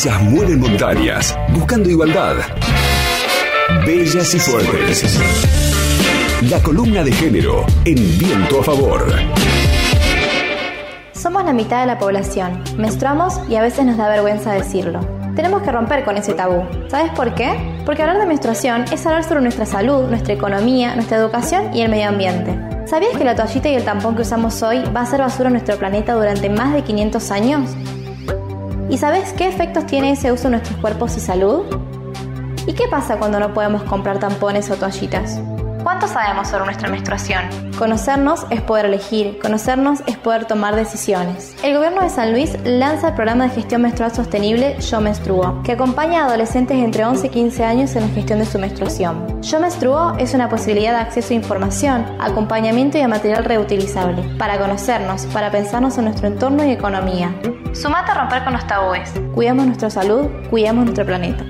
Ellas mueven montañas, buscando igualdad. Bellas y fuertes. La columna de género en viento a favor. Somos la mitad de la población, menstruamos y a veces nos da vergüenza decirlo. Tenemos que romper con ese tabú. ¿Sabes por qué? Porque hablar de menstruación es hablar sobre nuestra salud, nuestra economía, nuestra educación y el medio ambiente. ¿Sabías que la toallita y el tampón que usamos hoy va a ser basura en nuestro planeta durante más de 500 años? ¿Y sabes qué efectos tiene ese uso en nuestros cuerpos y salud? ¿Y qué pasa cuando no podemos comprar tampones o toallitas? ¿Cuánto sabemos sobre nuestra menstruación? Conocernos es poder elegir, conocernos es poder tomar decisiones. El gobierno de San Luis lanza el programa de gestión menstrual sostenible Yo Menstruo, que acompaña a adolescentes entre 11 y 15 años en la gestión de su menstruación. Yo Menstruo es una posibilidad de acceso a información, acompañamiento y a material reutilizable, para conocernos, para pensarnos en nuestro entorno y economía. Sumate a romper con los tabúes. Cuidamos nuestra salud, cuidamos nuestro planeta.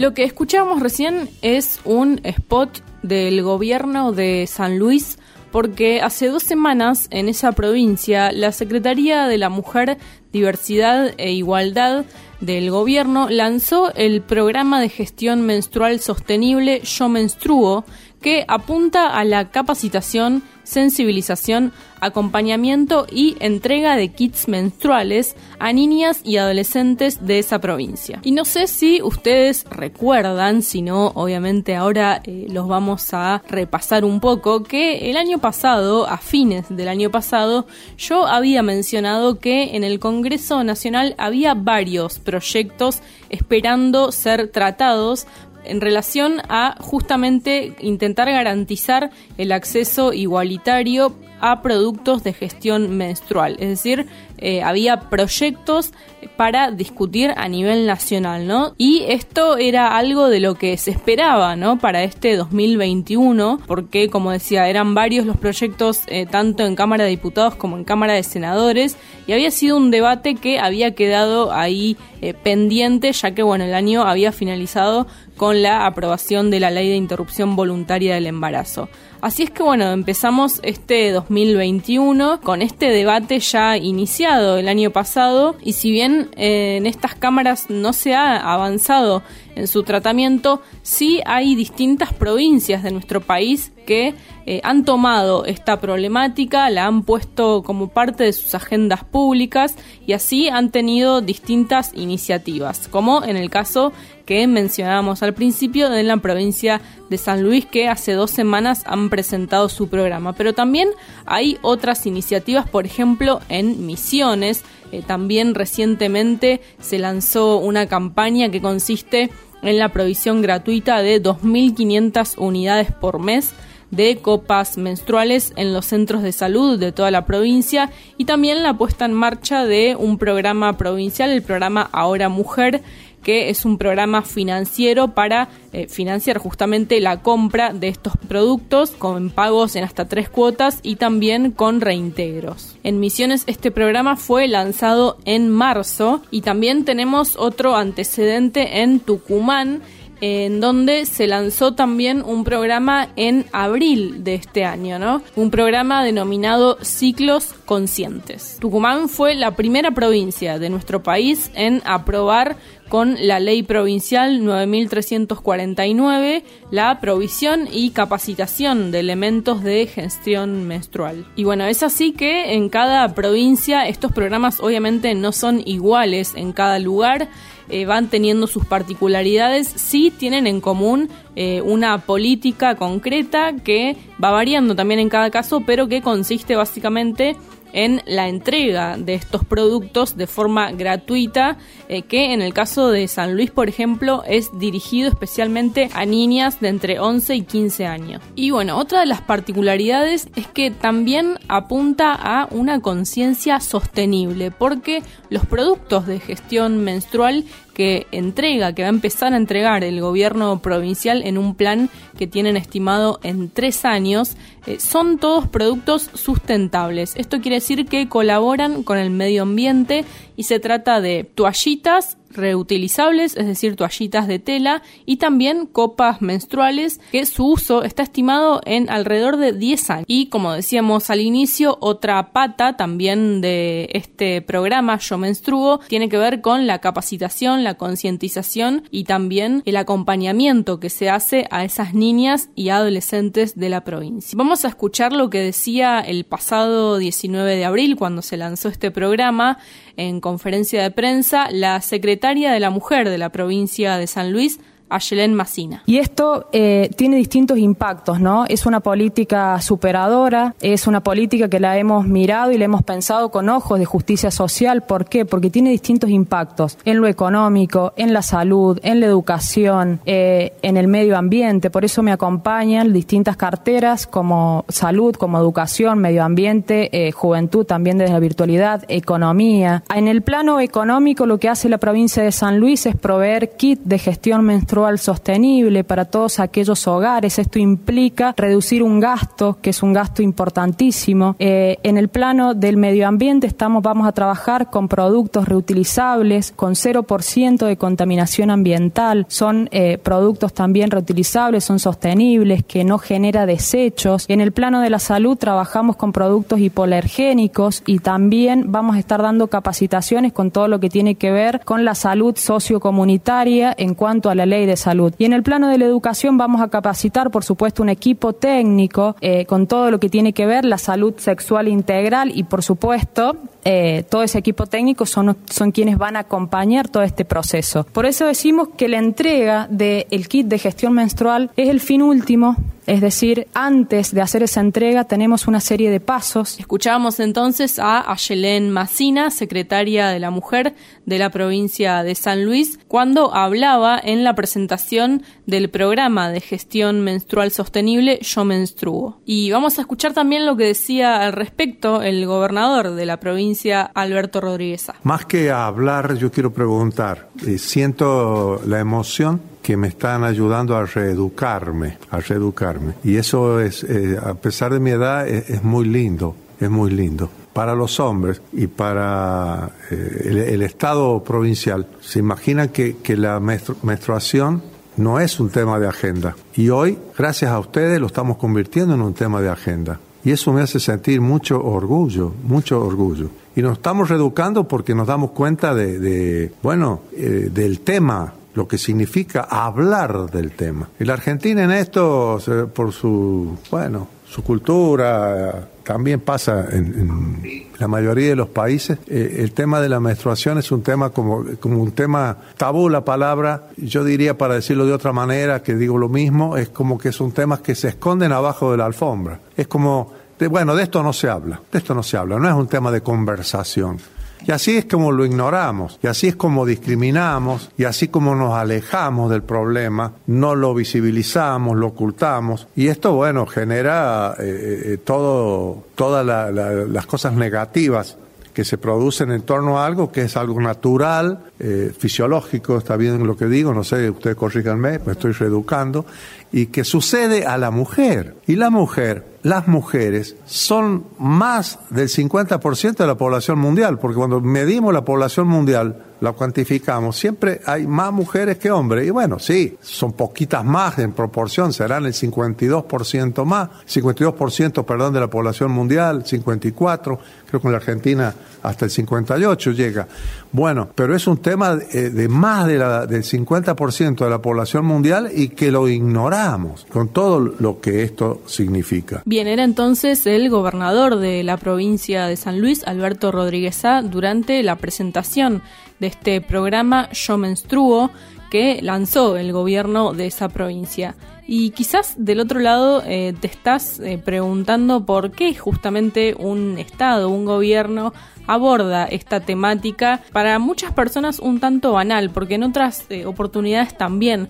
Lo que escuchamos recién es un spot del gobierno de San Luis porque hace dos semanas en esa provincia la Secretaría de la Mujer, Diversidad e Igualdad del gobierno lanzó el programa de gestión menstrual sostenible Yo Menstruo, que apunta a la capacitación, sensibilización, acompañamiento y entrega de kits menstruales a niñas y adolescentes de esa provincia. Y no sé si ustedes recuerdan, si no, obviamente ahora eh, los vamos a repasar un poco, que el año pasado, a fines del año pasado, yo había mencionado que en el Congreso Nacional había varios proyectos esperando ser tratados en relación a justamente intentar garantizar el acceso igualitario a productos de gestión menstrual. Es decir, eh, había proyectos para discutir a nivel nacional, ¿no? Y esto era algo de lo que se esperaba, ¿no? Para este 2021, porque como decía, eran varios los proyectos eh, tanto en Cámara de Diputados como en Cámara de Senadores y había sido un debate que había quedado ahí eh, pendiente, ya que, bueno, el año había finalizado con la aprobación de la ley de interrupción voluntaria del embarazo. Así es que bueno, empezamos este 2021 con este debate ya iniciado el año pasado y si bien eh, en estas cámaras no se ha avanzado en su tratamiento, sí hay distintas provincias de nuestro país que eh, han tomado esta problemática, la han puesto como parte de sus agendas públicas y así han tenido distintas iniciativas, como en el caso que mencionábamos al principio en la provincia de San Luis que hace dos semanas han presentado su programa. Pero también hay otras iniciativas, por ejemplo, en Misiones. Eh, también recientemente se lanzó una campaña que consiste en la provisión gratuita de 2.500 unidades por mes de copas menstruales en los centros de salud de toda la provincia y también la puesta en marcha de un programa provincial, el programa Ahora Mujer, que es un programa financiero para eh, financiar justamente la compra de estos productos con pagos en hasta tres cuotas y también con reintegros. En Misiones este programa fue lanzado en marzo y también tenemos otro antecedente en Tucumán en donde se lanzó también un programa en abril de este año, ¿no? Un programa denominado Ciclos Conscientes. Tucumán fue la primera provincia de nuestro país en aprobar con la ley provincial 9349 la provisión y capacitación de elementos de gestión menstrual. Y bueno, es así que en cada provincia estos programas obviamente no son iguales en cada lugar eh, van teniendo sus particularidades, sí tienen en común eh, una política concreta que va variando también en cada caso, pero que consiste básicamente en la entrega de estos productos de forma gratuita, eh, que en el caso de San Luis, por ejemplo, es dirigido especialmente a niñas de entre 11 y 15 años. Y bueno, otra de las particularidades es que también apunta a una conciencia sostenible, porque los productos de gestión menstrual que entrega, que va a empezar a entregar el gobierno provincial en un plan que tienen estimado en tres años, eh, son todos productos sustentables. Esto quiere decir que colaboran con el medio ambiente y se trata de toallitas reutilizables, es decir, toallitas de tela, y también copas menstruales, que su uso está estimado en alrededor de 10 años. Y como decíamos al inicio, otra pata también de este programa Yo Menstruo tiene que ver con la capacitación, la concientización y también el acompañamiento que se hace a esas niñas y adolescentes de la provincia. Vamos a escuchar lo que decía el pasado 19 de abril cuando se lanzó este programa en conferencia de prensa la secretaria de la Mujer de la provincia de San Luis, Ayelen Massina. Y esto eh, tiene distintos impactos, ¿no? Es una política superadora, es una política que la hemos mirado y la hemos pensado con ojos de justicia social. ¿Por qué? Porque tiene distintos impactos en lo económico, en la salud, en la educación, eh, en el medio ambiente. Por eso me acompañan distintas carteras como salud, como educación, medio ambiente, eh, juventud también desde la virtualidad, economía. En el plano económico lo que hace la provincia de San Luis es proveer kit de gestión menstrual sostenible para todos aquellos hogares. Esto implica reducir un gasto, que es un gasto importantísimo. Eh, en el plano del medio ambiente estamos, vamos a trabajar con productos reutilizables, con 0% de contaminación ambiental. Son eh, productos también reutilizables, son sostenibles, que no genera desechos. En el plano de la salud trabajamos con productos hipoalergénicos y también vamos a estar dando capacitaciones con todo lo que tiene que ver con la salud sociocomunitaria en cuanto a la ley de salud. Y en el plano de la educación vamos a capacitar, por supuesto, un equipo técnico eh, con todo lo que tiene que ver la salud sexual integral y, por supuesto, eh, todo ese equipo técnico son, son quienes van a acompañar todo este proceso. Por eso decimos que la entrega del kit de gestión menstrual es el fin último es decir, antes de hacer esa entrega tenemos una serie de pasos. Escuchamos entonces a Ayelén Massina, secretaria de la Mujer de la provincia de San Luis, cuando hablaba en la presentación del programa de gestión menstrual sostenible Yo Menstruo. Y vamos a escuchar también lo que decía al respecto el gobernador de la provincia, Alberto Rodríguez. Más que hablar, yo quiero preguntar. Eh, siento la emoción que me están ayudando a reeducarme, a reeducarme. Y eso es, eh, a pesar de mi edad, es, muy lindo, es muy lindo. Para los hombres y para eh, el, Estado provincial, se imagina que, que la menstruación no es un tema de agenda. Y hoy, gracias a ustedes, lo estamos convirtiendo en un tema de agenda. Y eso me hace sentir mucho orgullo, mucho orgullo. Y nos estamos reeducando porque nos damos cuenta de, bueno, eh, del tema lo que significa hablar del tema. Y la Argentina en esto, por su, bueno, su cultura, también pasa en, la mayoría de los países. Eh, el tema de la menstruación es un tema como, como un tema tabú, la palabra, yo diría para decirlo de otra manera, que digo lo mismo, es como que son temas que se esconden abajo de la alfombra. Es como, de, bueno, de esto no se habla, de esto no se habla, no es un tema de conversación. Y así es como lo ignoramos, y así es como discriminamos, y así como nos alejamos del problema, no lo visibilizamos, lo ocultamos, y esto, bueno, genera eh, eh, todo, todas las cosas negativas que se producen en torno a algo que es algo natural, eh, fisiológico, está bien lo que digo, no sé, ustedes corríganme, me estoy reeducando, y que sucede a la mujer. Y la mujer, las mujeres, son más del 50% de la población mundial, porque cuando medimos la población mundial, la cuantificamos, siempre hay más mujeres que hombres. Y bueno, sí, son poquitas más en proporción, serán el 52% más, 52% perdón, de la población mundial, 54%, creo que en la Argentina hasta el 58% llega. Bueno, pero es un tema de, de más de la, del 50% de la población mundial y que lo ignoramos con todo lo que esto significa. Bien, era entonces el gobernador de la provincia de San Luis, Alberto Rodríguez A, durante la presentación de este programa Yo Menstruo que lanzó el gobierno de esa provincia. Y quizás del otro lado eh, te estás eh, preguntando por qué justamente un Estado, un gobierno aborda esta temática para muchas personas un tanto banal, porque en otras eh, oportunidades también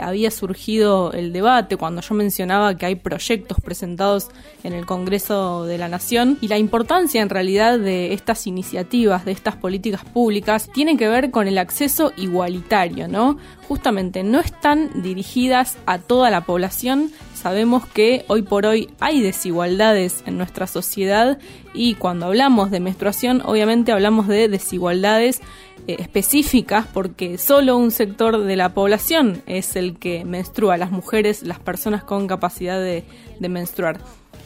había surgido el debate cuando yo mencionaba que hay proyectos presentados en el Congreso de la Nación y la importancia en realidad de estas iniciativas, de estas políticas públicas, tiene que ver con el acceso igualitario, ¿no? Justamente no están dirigidas a toda la población. Sabemos que hoy por hoy hay desigualdades en nuestra sociedad y cuando hablamos de menstruación obviamente hablamos de desigualdades eh, específicas porque solo un sector de la población es el que menstrua, las mujeres, las personas con capacidad de menstruar.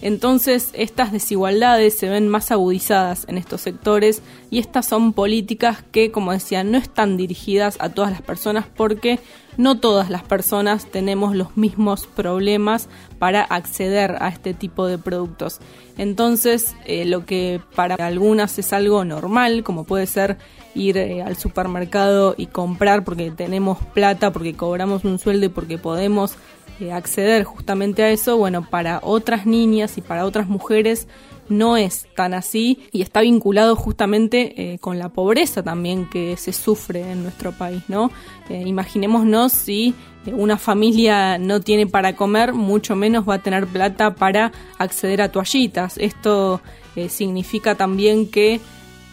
Entonces estas desigualdades se ven más agudizadas en estos sectores y estas son políticas que, como decía, no están dirigidas a todas las personas porque no todas las personas tenemos los mismos problemas para acceder a este tipo de productos. Entonces, eh, lo que para algunas es algo normal, como puede ser ir eh, al supermercado y comprar porque tenemos plata, porque cobramos un sueldo y porque podemos eh, acceder justamente a eso, bueno, para otras niñas y para otras mujeres no es tan así y está vinculado justamente eh, con la pobreza también que se sufre en nuestro país, ¿no? Eh, imaginémonos si una familia no tiene para comer, mucho menos va a tener plata para acceder a toallitas. Esto significa también que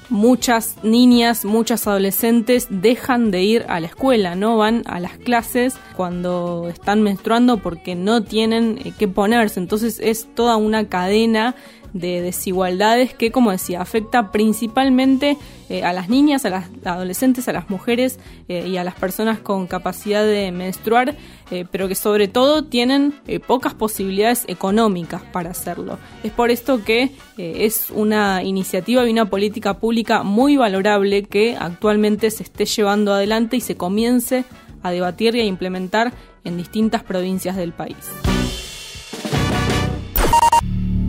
muchas niñas, muchas adolescentes dejan de ir a la escuela, no van a las clases cuando están menstruando porque no tienen eh, qué ponerse. Entonces es toda una cadena de desigualdades que, como decía, afecta principalmente eh, a las niñas, a las adolescentes, a las mujeres eh, y a las personas con capacidad de menstruar, eh, pero que sobre todo tienen pocas posibilidades económicas para hacerlo. Es por esto que es una iniciativa y una política pública muy valorable que actualmente se esté llevando adelante y se comience a debatir y a implementar en distintas provincias del país.